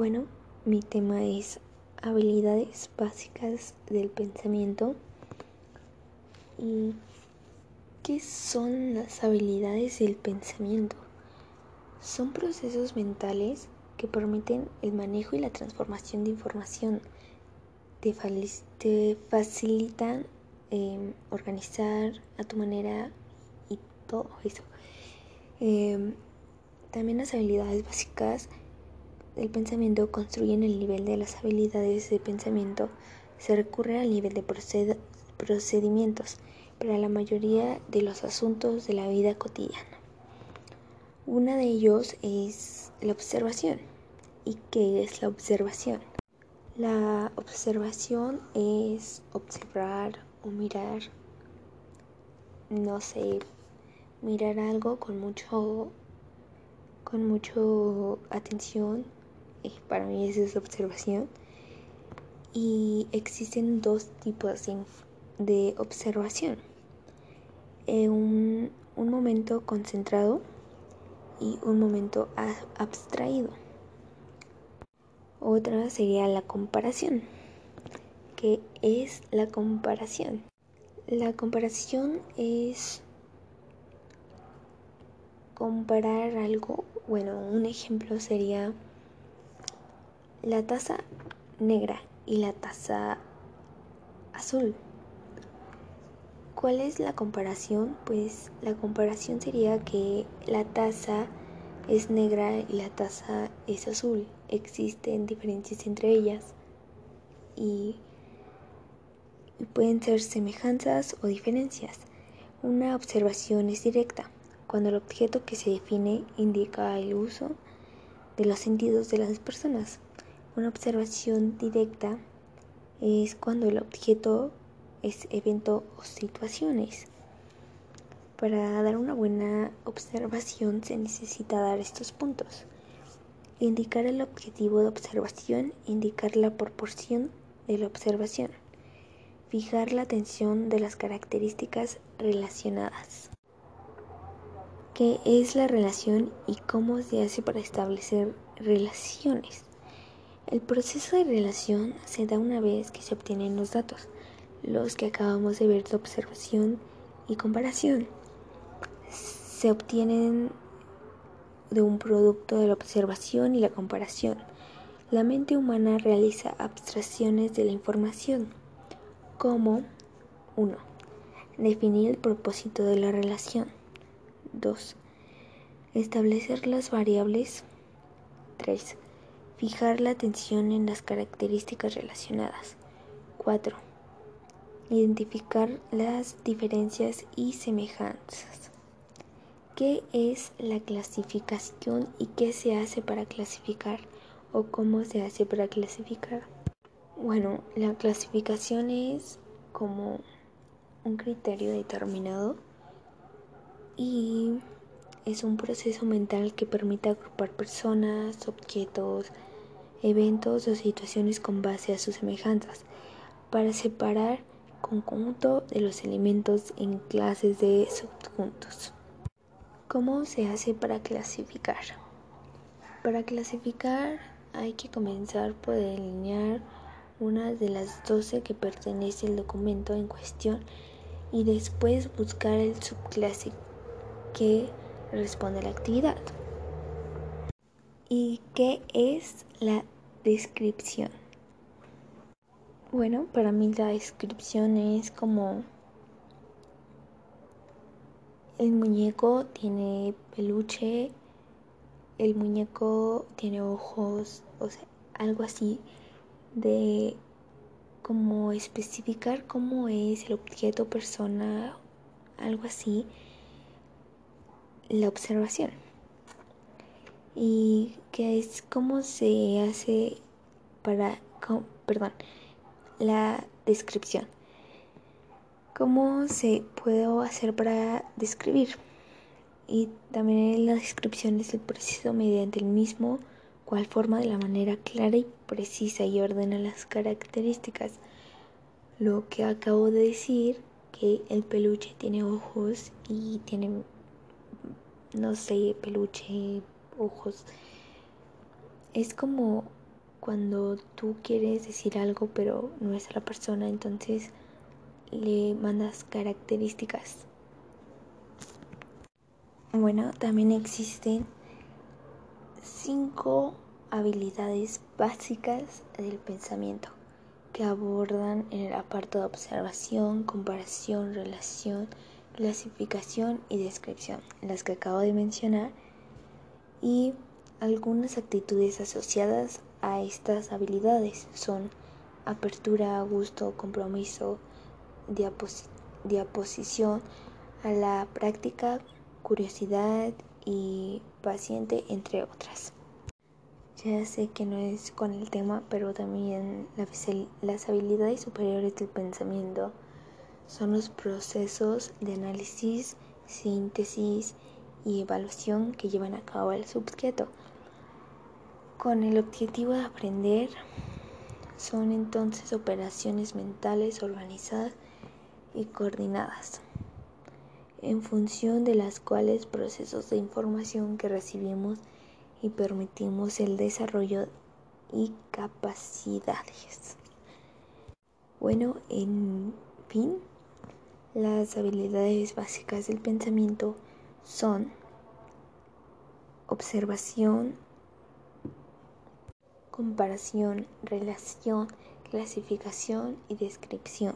Bueno, mi tema es habilidades básicas del pensamiento. ¿Y qué son las habilidades del pensamiento? Son procesos mentales que permiten el manejo y la transformación de información. Te, facilitan em, organizar a tu manera y todo eso. Em, también las habilidades básicas del pensamiento construyen el nivel de las habilidades de pensamiento. Se recurre al nivel de procedimientos para la mayoría de los asuntos de la vida cotidiana. Uno de ellos es la observación. ¿Y qué es la observación? La observación es observar o mirar, no sé, mirar algo con mucho con mucho atención. Para mí esa es observación. Y existen dos tipos de, observación. un, un momento concentrado y un momento abstraído. Otra sería la comparación. ¿Qué es la comparación? La comparación es comparar algo bueno, un ejemplo sería la taza negra y la taza azul. ¿Cuál es la comparación? Pues la comparación sería que la taza es negra y la taza es azul. Existen diferencias entre ellas y pueden ser semejanzas o diferencias. Una observación es directa cuando el objeto que se define indica el uso de los sentidos de las personas. Una observación directa es cuando el objeto es evento o situaciones. Para dar una buena observación se necesita dar estos puntos. Indicar el objetivo de observación, indicar la proporción de la observación, fijar la atención de las características relacionadas qué es la relación y cómo se hace para establecer relaciones. El proceso de relación se da una vez que se obtienen los datos, los que acabamos de ver de observación y comparación. Se obtienen de un producto de la observación y la comparación. La mente humana realiza abstracciones de la información, como 1. Definir el propósito de la relación. 2. Establecer las variables. 3. Fijar la atención en las características relacionadas. 4. Identificar las diferencias y semejanzas. ¿Qué es la clasificación y qué se hace para clasificar o cómo se hace para clasificar? Bueno, la clasificación es como un criterio determinado y es un proceso mental que permite agrupar personas, objetos, eventos o situaciones con base a sus semejanzas para separar conjunto de los elementos en clases de subjuntos. ¿Cómo se hace para clasificar? Para clasificar hay que comenzar por delinear una de las 12 que pertenece al documento en cuestión y después buscar el subclásico que responde la actividad. ¿Y qué es la descripción? Bueno, para mí la descripción es como el muñeco tiene peluche, el muñeco tiene ojos, o sea, algo así de como especificar cómo es el objeto, persona, algo así la observación y que es cómo se hace para, perdón, la descripción. ¿Cómo se puede hacer para describir? Y también la descripción es el proceso mediante el mismo cual forma de la manera clara y precisa y ordena las características. Lo que acabo de decir, que el peluche tiene ojos y tiene no sé, peluche, ojos. Es como cuando tú quieres decir algo pero no es a la persona, entonces le mandas características. Bueno, también existen cinco habilidades básicas del pensamiento que abordan en el apartado de observación, comparación, relación, clasificación y descripción, las que acabo de mencionar, y algunas actitudes asociadas a estas habilidades son apertura, gusto, compromiso, diaposición a la práctica, curiosidad y paciente, entre otras. Ya sé que no es con el tema, pero también las habilidades superiores del pensamiento son los procesos de análisis, síntesis y evaluación que llevan a cabo el sujeto. Con el objetivo de aprender, son entonces operaciones mentales organizadas y coordinadas, en función de las cuales procesos de información que recibimos y permitimos el desarrollo y capacidades. Bueno, en fin, las habilidades básicas del pensamiento son observación, comparación, relación, clasificación y descripción.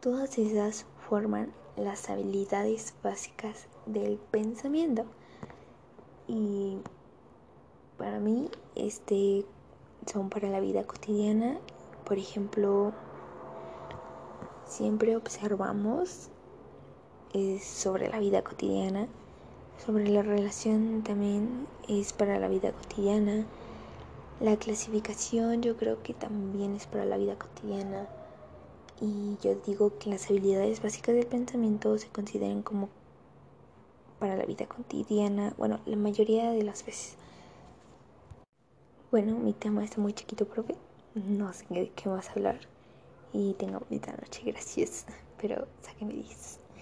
Todas esas forman las habilidades básicas del pensamiento. Y para mí este son para la vida cotidiana por ejemplo siempre observamos es sobre la vida cotidiana sobre la relación también es para la vida cotidiana la clasificación yo creo que también es para la vida cotidiana y yo digo que las habilidades básicas del pensamiento se consideran como para la vida cotidiana bueno la mayoría de las veces bueno, mi tema está muy chiquito, profe. No sé de qué más hablar. Y tenga bonita noche, gracias. Pero sáquenme 10.